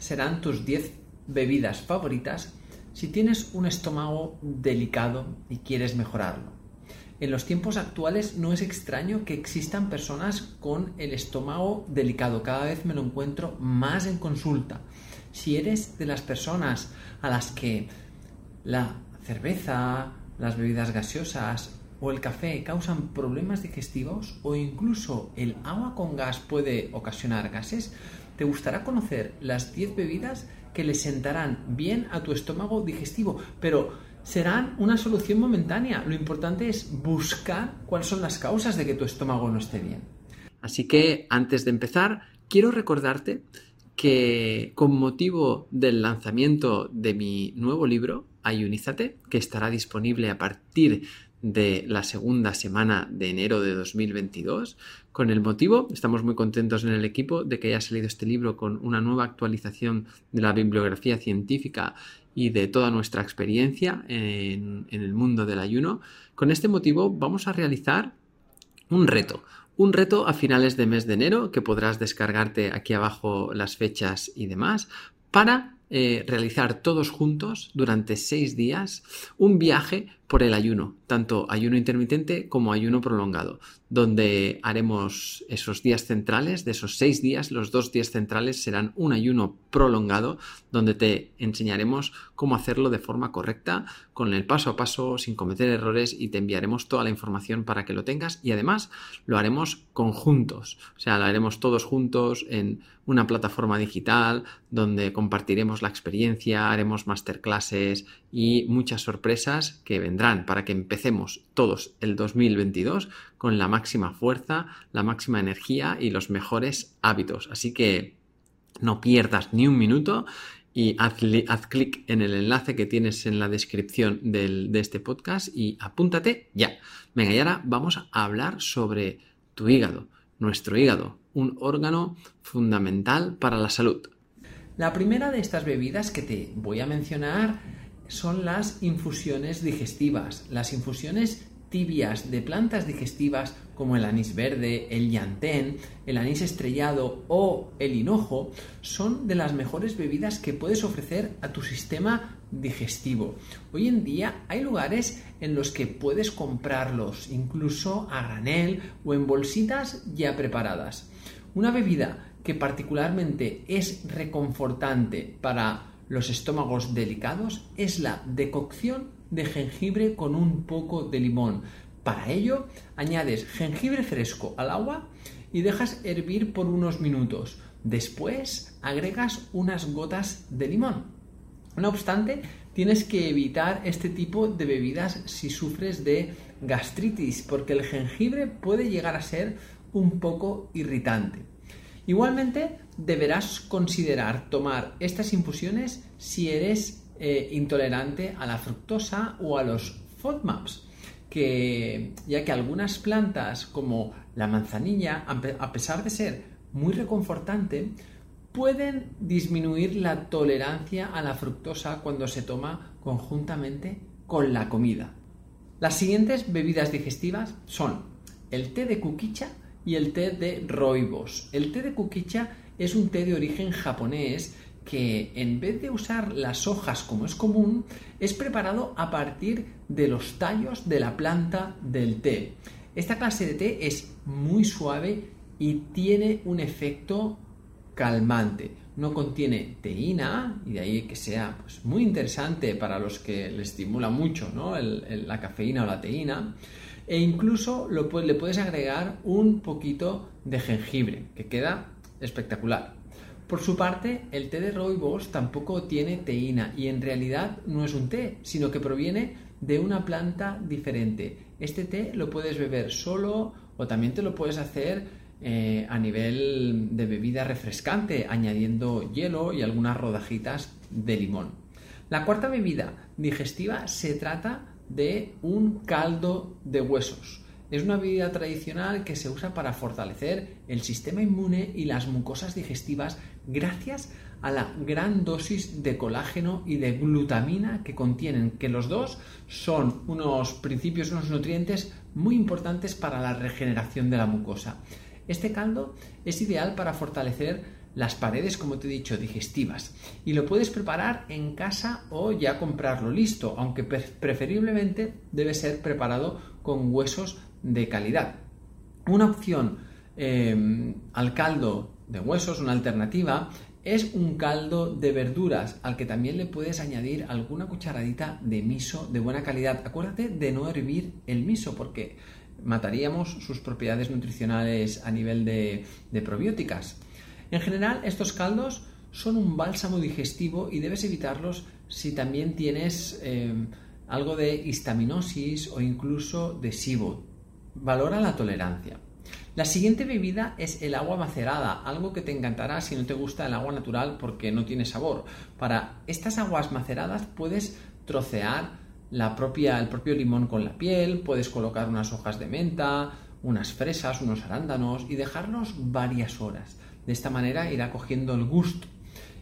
serán tus 10 bebidas favoritas si tienes un estómago delicado y quieres mejorarlo. En los tiempos actuales no es extraño que existan personas con el estómago delicado. Cada vez me lo encuentro más en consulta. Si eres de las personas a las que la cerveza, las bebidas gaseosas o el café causan problemas digestivos o incluso el agua con gas puede ocasionar gases, te gustará conocer las 10 bebidas que le sentarán bien a tu estómago digestivo, pero serán una solución momentánea. Lo importante es buscar cuáles son las causas de que tu estómago no esté bien. Así que antes de empezar, quiero recordarte que con motivo del lanzamiento de mi nuevo libro, Ayunízate, que estará disponible a partir de la segunda semana de enero de 2022. Con el motivo, estamos muy contentos en el equipo de que haya salido este libro con una nueva actualización de la bibliografía científica y de toda nuestra experiencia en, en el mundo del ayuno. Con este motivo vamos a realizar un reto, un reto a finales de mes de enero que podrás descargarte aquí abajo las fechas y demás para eh, realizar todos juntos durante seis días un viaje por el ayuno, tanto ayuno intermitente como ayuno prolongado, donde haremos esos días centrales, de esos seis días, los dos días centrales serán un ayuno prolongado, donde te enseñaremos cómo hacerlo de forma correcta, con el paso a paso, sin cometer errores y te enviaremos toda la información para que lo tengas y además lo haremos conjuntos, o sea, lo haremos todos juntos en una plataforma digital donde compartiremos la experiencia, haremos masterclasses y muchas sorpresas que vendrán para que empecemos todos el 2022 con la máxima fuerza, la máxima energía y los mejores hábitos. Así que no pierdas ni un minuto y haz, clic en el enlace que tienes en la descripción de este podcast y apúntate ya. Venga, y ahora vamos a hablar sobre tu hígado, nuestro hígado, un órgano fundamental para la salud. La primera de estas bebidas que te voy a mencionar son las infusiones digestivas. Las infusiones tibias de plantas digestivas como el anís verde, el yantén, el anís estrellado o el hinojo son de las mejores bebidas que puedes ofrecer a tu sistema digestivo. Hoy en día hay lugares en los que puedes comprarlos incluso a granel o en bolsitas ya preparadas. Una bebida que particularmente es reconfortante para los estómagos delicados es la decocción de jengibre con un poco de limón. Para ello, añades jengibre fresco al agua y dejas hervir por unos minutos. Después agregas unas gotas de limón. No obstante, tienes que evitar este tipo de bebidas si sufres de gastritis, porque el jengibre puede llegar a ser un poco irritante. Igualmente, deberás considerar tomar estas infusiones si eres eh, intolerante a la fructosa o a los FODMAPs, que, ya que algunas plantas como la manzanilla, a pesar de ser muy reconfortante, pueden disminuir la tolerancia a la fructosa cuando se toma conjuntamente con la comida. Las siguientes bebidas digestivas son el té de kukicha y el té de roibos. El té de kukicha es un té de origen japonés que en vez de usar las hojas como es común, es preparado a partir de los tallos de la planta del té. Esta clase de té es muy suave y tiene un efecto calmante. No contiene teína y de ahí que sea pues, muy interesante para los que le estimula mucho la cafeína o la teína e incluso le puedes agregar un poquito de jengibre, que queda espectacular. Por su parte, el té de rooibos tampoco tiene teína y en realidad no es un té, sino que proviene de una planta diferente. Este té lo puedes beber solo o también te lo puedes hacer eh, a nivel de bebida refrescante, añadiendo hielo y algunas rodajitas de limón. La cuarta bebida digestiva se trata de un caldo de huesos. Es una bebida tradicional que se usa para fortalecer el sistema inmune y las mucosas digestivas gracias a la gran dosis de colágeno y de glutamina que contienen, que los dos son unos principios, unos nutrientes muy importantes para la regeneración de la mucosa. Este caldo es ideal para fortalecer las paredes, como te he dicho, digestivas. Y lo puedes preparar en casa o ya comprarlo listo, aunque preferiblemente debe ser preparado con huesos de calidad. Una opción em, al caldo de huesos, una alternativa, es un caldo de verduras al que también le puedes añadir alguna cucharadita de miso de buena calidad. Acuérdate de no hervir el miso porque mataríamos sus propiedades nutricionales a nivel de, probióticas. En general, estos caldos son un bálsamo digestivo y debes evitarlos si también tienes eh, algo de histaminosis o incluso de SIBO. Valora la tolerancia. La siguiente bebida es el agua macerada, algo que te encantará si no te gusta el agua natural porque no tiene sabor. Para estas aguas maceradas puedes trocear la propia, el propio limón con la piel, puedes colocar unas hojas de menta, unas fresas, unos arándanos y dejarlos varias horas. De esta manera irá cogiendo el gusto.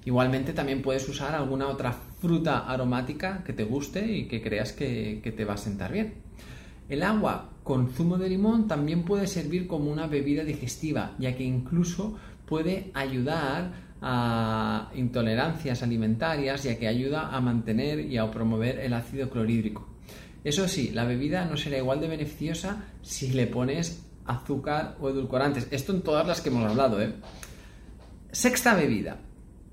Igualmente también puedes usar alguna otra fruta aromática que te guste y que creas que, que te va a sentar bien. El agua con zumo de limón también puede servir como una bebida digestiva, ya que incluso puede ayudar a intolerancias alimentarias, ya que ayuda a mantener y a promover el ácido clorhídrico. Eso sí, la bebida no será igual de beneficiosa si le pones azúcar o edulcorantes. Esto en todas las que hemos hablado. ¿eh? Sexta bebida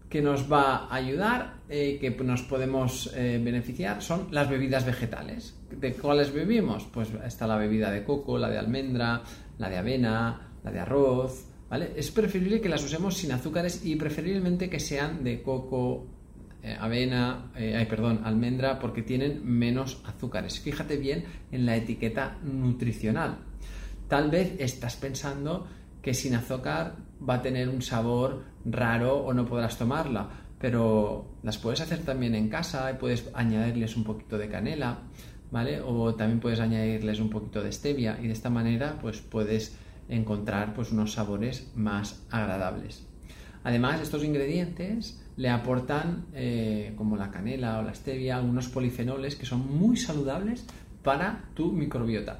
que nos va a ayudar, eh, que nos podemos eh, beneficiar, son las bebidas vegetales. ¿De cuáles bebimos? Pues está la bebida de coco, la de almendra, la de avena, la de arroz, es preferible que las usemos sin azúcares y preferiblemente que sean de coco, eh, avena, eh, ay, perdón, almendra, porque tienen menos azúcares. Fíjate bien en la etiqueta nutricional. Tal vez estás pensando que sin azúcar va a tener un sabor raro o no podrás tomarla, pero las puedes hacer también en casa y puedes añadirles un poquito de canela, ¿vale? O también puedes añadirles un poquito de stevia y de esta manera pues puedes encontrar pues, unos sabores más agradables. Además, estos ingredientes le aportan, eh, como la canela o la stevia, algunos polifenoles que son muy saludables para tu microbiota.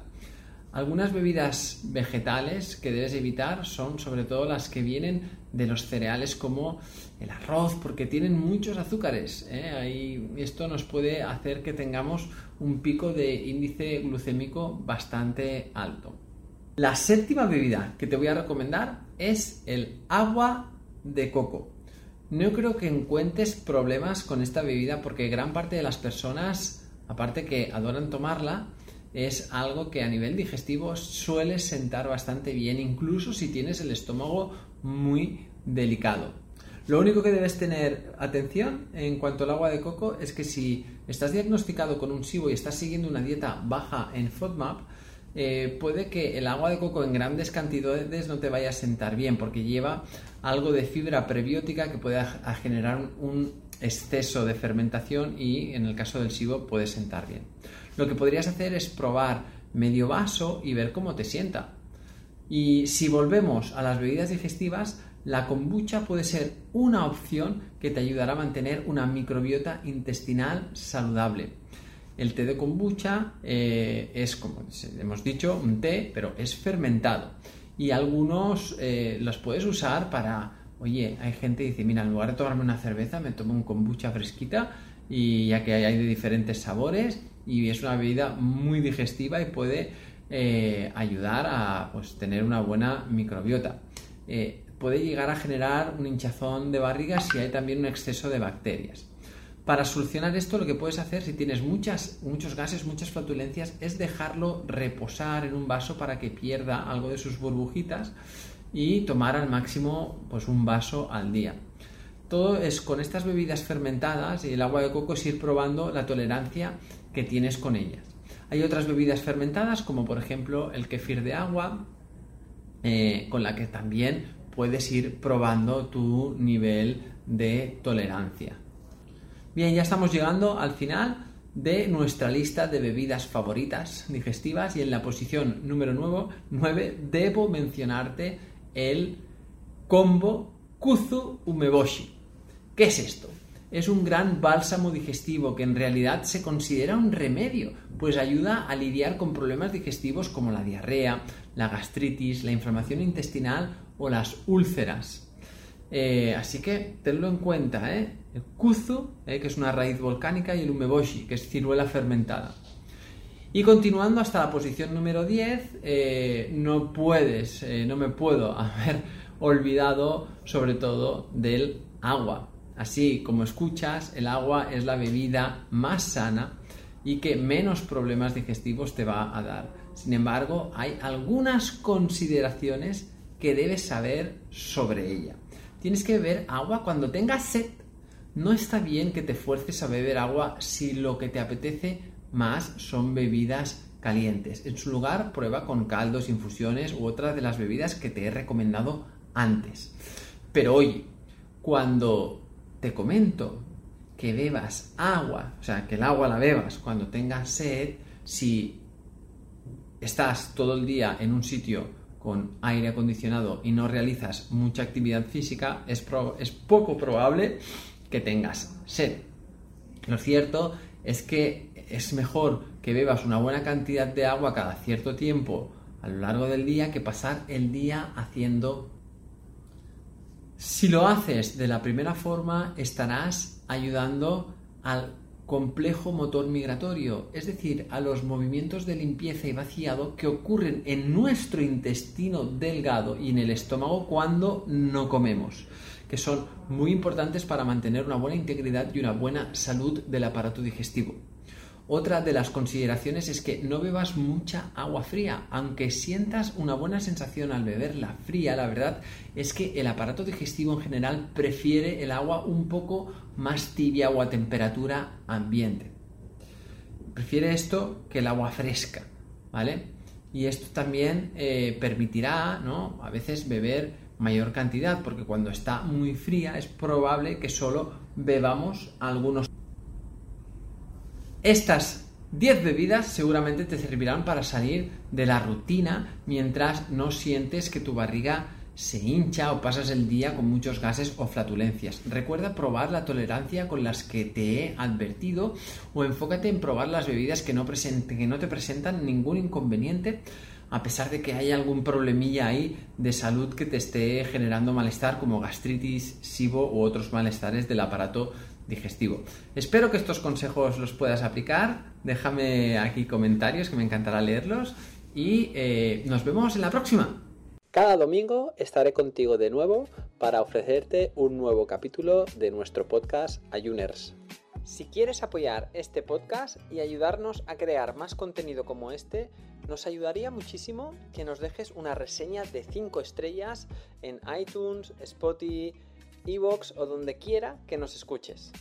Algunas bebidas vegetales que debes evitar son sobre todo las que vienen de los cereales como el arroz, porque tienen muchos azúcares. ¿eh? esto nos puede hacer que tengamos un pico de índice glucémico bastante alto. La séptima bebida que te voy a recomendar es el agua de coco. No creo que encuentres problemas con esta bebida porque gran parte de las personas, aparte que adoran tomarla, es algo que a nivel digestivo suele sentar bastante bien, incluso si tienes el estómago muy delicado. Lo único que debes tener atención en cuanto al agua de coco es que si estás diagnosticado con un SIBO y estás siguiendo una dieta baja en FODMAP, eh, puede que el agua de coco en grandes cantidades no te vaya a sentar bien porque lleva algo de fibra prebiótica que puede generar un exceso de fermentación y en el caso del SIBO puede sentar bien. Lo que podrías hacer es probar medio vaso y ver cómo te sienta. Y si volvemos a las bebidas digestivas, la kombucha puede ser una opción que te ayudará a mantener una microbiota intestinal saludable. El té de kombucha eh, es, como hemos dicho, un té, pero es fermentado. Y algunos eh, los puedes usar para, oye, hay gente que dice, mira, en lugar de tomarme una cerveza, me tomo un kombucha fresquita y ya que hay de diferentes sabores y es una bebida muy digestiva y puede eh, ayudar a pues, tener una buena microbiota. puede llegar a generar un hinchazón de barriga si hay también un exceso de bacterias. Para solucionar esto, lo que puedes hacer si tienes muchas, muchos gases, muchas flatulencias, es dejarlo reposar en un vaso para que pierda algo de sus burbujitas y tomar al máximo pues, un vaso al día. Todo es con estas bebidas fermentadas y el agua de coco es ir probando la tolerancia que tienes con ellas. Hay otras bebidas fermentadas como por ejemplo el kefir de agua, eh, con la que también puedes ir probando tu nivel de tolerancia. Bien, ya estamos llegando al final de nuestra lista de bebidas favoritas digestivas y en la posición número 9 debo mencionarte el combo Kuzu Umeboshi. ¿Qué es esto? Es un gran bálsamo digestivo que en realidad se considera un remedio, pues ayuda a lidiar con problemas digestivos como la diarrea, la gastritis, la inflamación intestinal o las úlceras. Eh, así que tenlo en cuenta, ¿eh? El kuzu, ¿eh? que es una raíz volcánica, y el umeboshi, que es ciruela fermentada. Y continuando hasta la posición número 10, eh, no puedes, no me puedo haber olvidado sobre todo del agua. Así como escuchas, el agua es la bebida más sana y que menos problemas digestivos te va a dar. Sin embargo, hay algunas consideraciones que debes saber sobre ella. Tienes que beber agua cuando tengas sed. No está bien que te fuerces a beber agua si lo que te apetece más son bebidas calientes. En su lugar, prueba con caldos, infusiones u otras de las bebidas que te he recomendado antes. Pero oye, cuando te comento que bebas agua, o sea, que el agua la bebas cuando tengas sed, si estás todo el día en un sitio con aire acondicionado y no realizas mucha actividad física, es, es poco probable que tengas sed. Lo cierto es que es mejor que bebas una buena cantidad de agua cada cierto tiempo a lo largo del día que pasar el día haciendo si lo haces de la primera forma, estarás ayudando al complejo motor migratorio, es decir, a los movimientos de limpieza y vaciado que ocurren en nuestro intestino delgado y en el estómago cuando no comemos, que son muy importantes para mantener una buena integridad y una buena salud del aparato digestivo. Otra de las consideraciones es que no bebas mucha agua fría, aunque sientas una buena sensación al beberla fría, la verdad es que el aparato digestivo en general prefiere el agua un poco más tibia o a temperatura ambiente. Prefiere esto que el agua fresca, ¿vale? Y esto también eh, permitirá, ¿no? A veces beber mayor cantidad, porque cuando está muy fría es probable que solo bebamos algunos estas 10 bebidas seguramente te servirán para salir de la rutina mientras no sientes que tu barriga se hincha o pasas el día con muchos gases o flatulencias. Recuerda probar la tolerancia con las que te he advertido o enfócate en probar las bebidas que no, que no te presentan ningún inconveniente a pesar de que haya algún problemilla ahí de salud que te esté generando malestar como gastritis, SIBO u otros malestares del aparato digestivo. Espero que estos consejos los puedas aplicar. Déjame aquí comentarios que me encantará leerlos y eh, nos vemos en la próxima. Cada domingo estaré contigo de nuevo para ofrecerte un nuevo capítulo de nuestro podcast Ayuners. Si quieres apoyar este podcast y ayudarnos a crear más contenido como este, nos ayudaría muchísimo que nos dejes una reseña de 5 estrellas en iTunes, Spotify, Evox o donde quiera que nos escuches.